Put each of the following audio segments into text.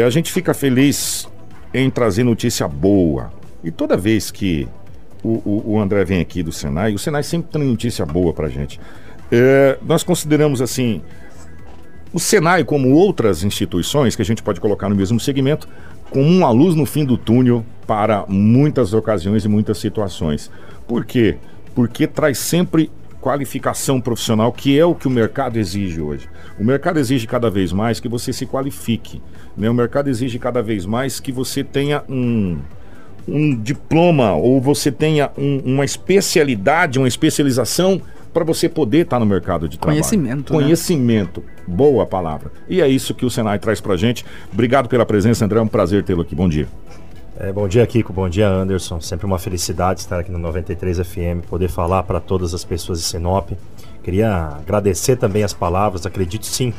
é, a gente fica feliz em trazer notícia boa. E toda vez que o, o, o André vem aqui do Senai, o Senai sempre tem notícia boa pra gente. É, nós consideramos assim. O Senai, como outras instituições que a gente pode colocar no mesmo segmento, como uma luz no fim do túnel para muitas ocasiões e muitas situações. Por quê? Porque traz sempre qualificação profissional, que é o que o mercado exige hoje. O mercado exige cada vez mais que você se qualifique. Né? O mercado exige cada vez mais que você tenha um, um diploma ou você tenha um, uma especialidade, uma especialização para você poder estar tá no mercado de trabalho. Conhecimento. Né? Conhecimento. Né? Boa palavra. E é isso que o Senai traz para gente. Obrigado pela presença, André. É um prazer tê-lo aqui. Bom dia. É, bom dia, Kiko. Bom dia, Anderson. Sempre uma felicidade estar aqui no 93 FM, poder falar para todas as pessoas de Sinop. Queria agradecer também as palavras. Acredito sim,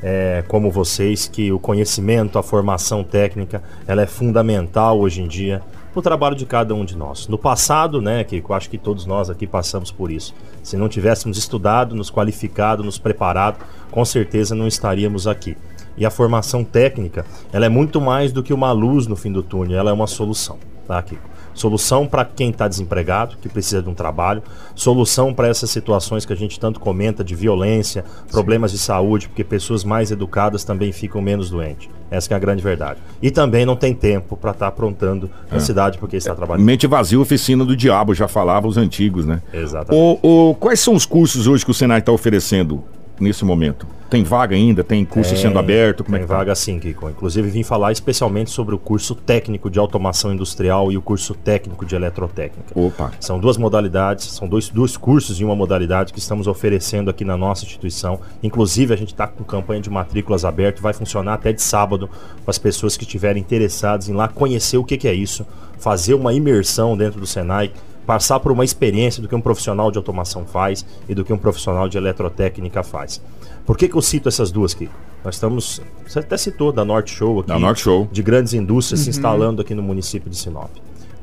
é, como vocês, que o conhecimento, a formação técnica, ela é fundamental hoje em dia para o trabalho de cada um de nós. No passado, né, Kiko, acho que todos nós aqui passamos por isso. Se não tivéssemos estudado, nos qualificado, nos preparado, com certeza não estaríamos aqui. E a formação técnica, ela é muito mais do que uma luz no fim do túnel, ela é uma solução, tá, Kiko? Solução para quem está desempregado, que precisa de um trabalho. Solução para essas situações que a gente tanto comenta de violência, problemas Sim. de saúde, porque pessoas mais educadas também ficam menos doentes. Essa é a grande verdade. E também não tem tempo para estar tá aprontando é. na cidade porque está trabalhando. Mente vazia, oficina do diabo, já falava os antigos, né? Exatamente. O, o, quais são os cursos hoje que o Senai está oferecendo nesse momento? Tem vaga ainda? Tem curso tem, sendo aberto? Como é tem é que tá? vaga sim, Kiko. Inclusive vim falar especialmente sobre o curso técnico de automação industrial e o curso técnico de eletrotécnica. Opa. São duas modalidades, são dois, dois cursos em uma modalidade que estamos oferecendo aqui na nossa instituição. Inclusive a gente está com campanha de matrículas aberta, vai funcionar até de sábado para as pessoas que estiverem interessadas em lá conhecer o que, que é isso, fazer uma imersão dentro do Senai passar por uma experiência do que um profissional de automação faz e do que um profissional de eletrotécnica faz. Por que, que eu cito essas duas aqui? Nós estamos, você até citou da Norte Show aqui, da Norte Show. de grandes indústrias uhum. se instalando aqui no município de Sinop.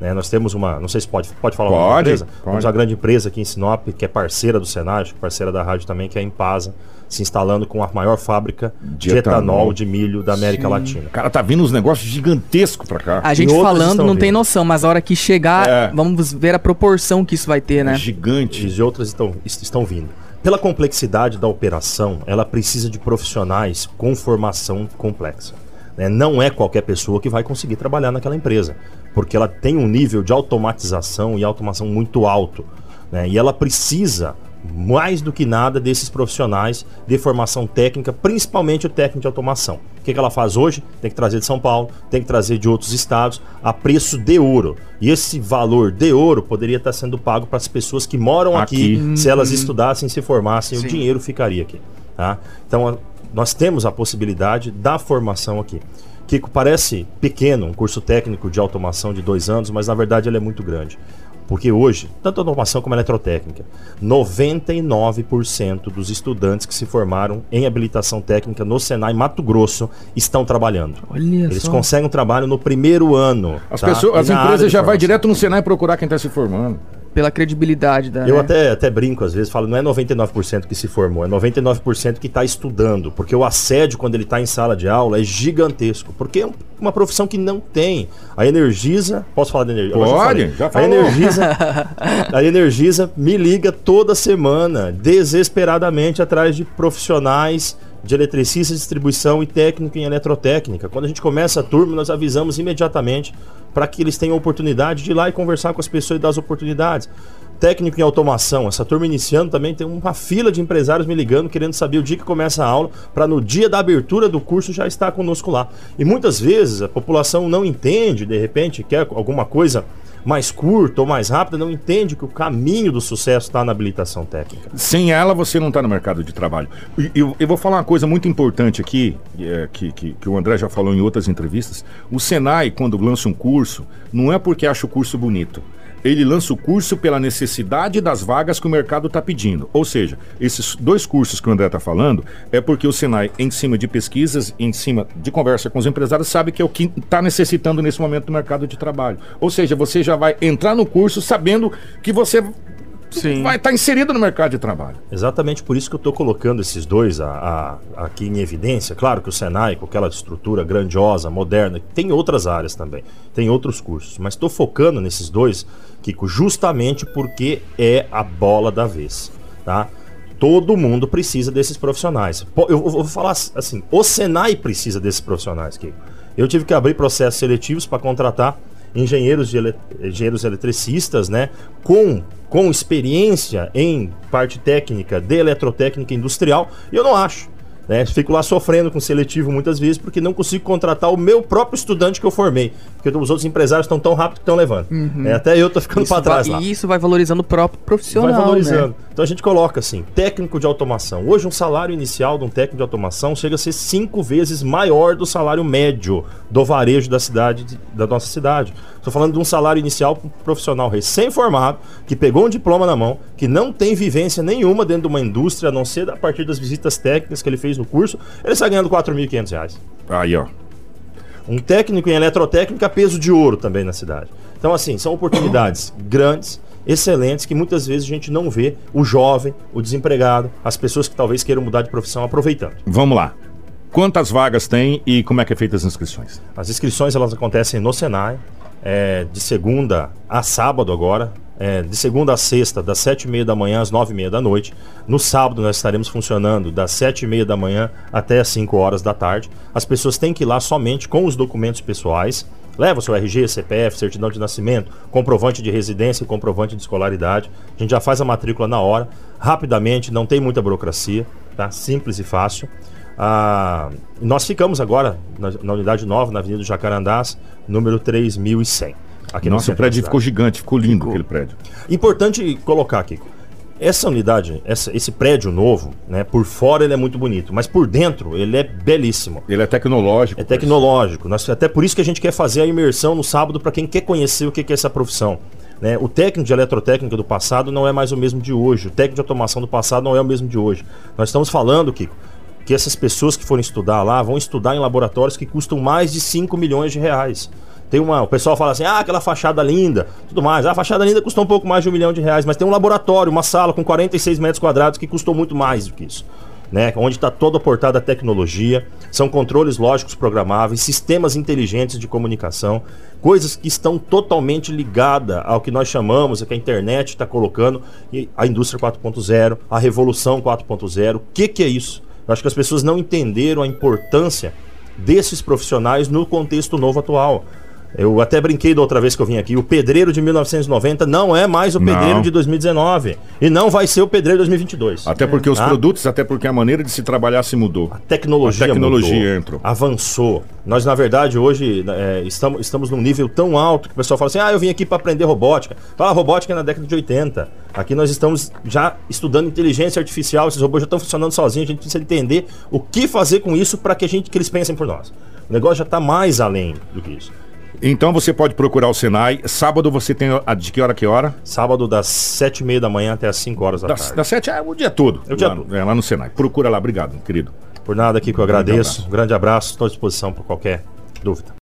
Né, nós temos uma, não sei se pode, pode falar pode, uma empresa? Pode. Temos uma grande empresa aqui em Sinop, que é parceira do Senai, parceira da rádio também, que é a Impasa, se instalando com a maior fábrica de, de etanol. etanol de milho da América Sim. Latina. Cara, tá vindo uns negócios gigantescos pra cá. A gente falando não vindo. tem noção, mas a hora que chegar, é. vamos ver a proporção que isso vai ter, né? Gigante. E outras estão, estão vindo. Pela complexidade da operação, ela precisa de profissionais com formação complexa. Né? Não é qualquer pessoa que vai conseguir trabalhar naquela empresa, porque ela tem um nível de automatização e automação muito alto. Né? E ela precisa mais do que nada desses profissionais de formação técnica, principalmente o técnico de automação. O que, que ela faz hoje? Tem que trazer de São Paulo, tem que trazer de outros estados a preço de ouro. E esse valor de ouro poderia estar sendo pago para as pessoas que moram aqui, aqui se elas uhum. estudassem, se formassem, Sim. o dinheiro ficaria aqui. Tá? Então, nós temos a possibilidade da formação aqui. Kiko, parece pequeno, um curso técnico de automação de dois anos, mas na verdade ele é muito grande. Porque hoje, tanto a automação como a eletrotécnica, 99% dos estudantes que se formaram em habilitação técnica no Senai Mato Grosso estão trabalhando. Olha Eles só. conseguem um trabalho no primeiro ano. As, tá? pessoas, as empresas já vai direto no Senai procurar quem está se formando pela credibilidade da. Eu né? até, até brinco às vezes, falo, não é 99% que se formou, é 99% que está estudando. Porque o assédio, quando ele está em sala de aula, é gigantesco. Porque é uma profissão que não tem. A Energisa. Posso falar da Energisa? Pode, já, já falou. A Energisa, a Energisa me liga toda semana, desesperadamente, atrás de profissionais de eletricista, distribuição e técnico em eletrotécnica. Quando a gente começa a turma, nós avisamos imediatamente para que eles tenham oportunidade de ir lá e conversar com as pessoas e dar as oportunidades. Técnico em automação, essa turma iniciando também tem uma fila de empresários me ligando, querendo saber o dia que começa a aula, para no dia da abertura do curso já estar conosco lá. E muitas vezes a população não entende, de repente, quer alguma coisa mais curta ou mais rápida, não entende que o caminho do sucesso está na habilitação técnica. Sem ela, você não está no mercado de trabalho. E eu, eu, vou falar uma coisa muito importante aqui, é, que, que, que o André já falou em outras entrevistas. O Senai, quando lança um curso, não é porque acha o curso bonito ele lança o curso pela necessidade das vagas que o mercado está pedindo. Ou seja, esses dois cursos que o André está falando é porque o Senai, em cima de pesquisas, em cima de conversa com os empresários, sabe que é o que está necessitando nesse momento do mercado de trabalho. Ou seja, você já vai entrar no curso sabendo que você Sim. vai estar tá inserido no mercado de trabalho. Exatamente por isso que eu estou colocando esses dois a, a, aqui em evidência. Claro que o Senai, com aquela estrutura grandiosa, moderna, tem outras áreas também, tem outros cursos, mas estou focando nesses dois, Kiko, justamente porque é a bola da vez, tá? Todo mundo precisa desses profissionais. Eu vou falar assim, o Senai precisa desses profissionais, Kiko. Eu tive que abrir processos seletivos para contratar engenheiros, de engenheiros eletricistas, né, com, com experiência em parte técnica de eletrotécnica industrial, eu não acho. Né? Fico lá sofrendo com seletivo muitas vezes porque não consigo contratar o meu próprio estudante que eu formei. Porque os outros empresários estão tão rápido que estão levando. Uhum. É, até eu tô ficando para trás vai, lá. E isso vai valorizando o próprio profissional. Vai valorizando. Né? Então a gente coloca assim: técnico de automação. Hoje, um salário inicial de um técnico de automação chega a ser cinco vezes maior do salário médio do varejo da cidade, da nossa cidade. Estou falando de um salário inicial para um profissional recém-formado, que pegou um diploma na mão, que não tem vivência nenhuma dentro de uma indústria, a não ser a partir das visitas técnicas que ele fez no curso, ele está ganhando R$ 4.500. Aí, ó. Um técnico em eletrotécnica, peso de ouro também na cidade. Então, assim, são oportunidades grandes, excelentes, que muitas vezes a gente não vê o jovem, o desempregado, as pessoas que talvez queiram mudar de profissão aproveitando. Vamos lá. Quantas vagas tem e como é que é feita as inscrições? As inscrições elas acontecem no Senai, é, de segunda a sábado agora, é, de segunda a sexta, das sete e meia da manhã às nove e meia da noite. No sábado nós estaremos funcionando das sete e meia da manhã até as cinco horas da tarde. As pessoas têm que ir lá somente com os documentos pessoais. Leva o seu RG, CPF, certidão de nascimento, comprovante de residência e comprovante de escolaridade. A gente já faz a matrícula na hora, rapidamente, não tem muita burocracia, tá? Simples e fácil. Ah, nós ficamos agora na, na, unidade nova, na Avenida Jacarandás, número 3100. Aqui Nossa, o prédio ficou gigante, ficou lindo ficou. aquele prédio. Importante colocar aqui. Essa unidade, essa, esse prédio novo, né, por fora ele é muito bonito, mas por dentro ele é belíssimo. Ele é tecnológico. É tecnológico. Nós, até por isso que a gente quer fazer a imersão no sábado para quem quer conhecer o que é essa profissão. Né? O técnico de eletrotécnica do passado não é mais o mesmo de hoje. O técnico de automação do passado não é o mesmo de hoje. Nós estamos falando, Kiko, que essas pessoas que forem estudar lá vão estudar em laboratórios que custam mais de 5 milhões de reais. Tem uma, o pessoal fala assim, ah, aquela fachada linda, tudo mais. Ah, a fachada linda custou um pouco mais de um milhão de reais, mas tem um laboratório, uma sala com 46 metros quadrados que custou muito mais do que isso. Né, onde está toda aportada a tecnologia, são controles lógicos programáveis, sistemas inteligentes de comunicação, coisas que estão totalmente ligadas ao que nós chamamos, é que a internet está colocando, a indústria 4.0, a revolução 4.0. O que, que é isso? Eu acho que as pessoas não entenderam a importância desses profissionais no contexto novo atual. Eu até brinquei da outra vez que eu vim aqui. O pedreiro de 1990 não é mais o pedreiro não. de 2019. E não vai ser o pedreiro de 2022. Até porque os ah? produtos, até porque a maneira de se trabalhar se mudou. A tecnologia, a tecnologia mudou, entrou. Avançou. Nós, na verdade, hoje é, estamos, estamos num nível tão alto que o pessoal fala assim: ah, eu vim aqui para aprender robótica. Fala, robótica é na década de 80. Aqui nós estamos já estudando inteligência artificial. Esses robôs já estão funcionando sozinhos. A gente precisa entender o que fazer com isso para que, a gente, que eles pensem por nós. O negócio já está mais além do que isso. Então você pode procurar o Senai. Sábado você tem a de que hora que hora? Sábado das sete e meia da manhã até as 5 horas da, da tarde. Das sete é o dia todo. É o dia lá, todo. É, lá no Senai. Procura lá. Obrigado, querido. Por nada aqui que eu agradeço. Um grande abraço. Estou à disposição para qualquer dúvida.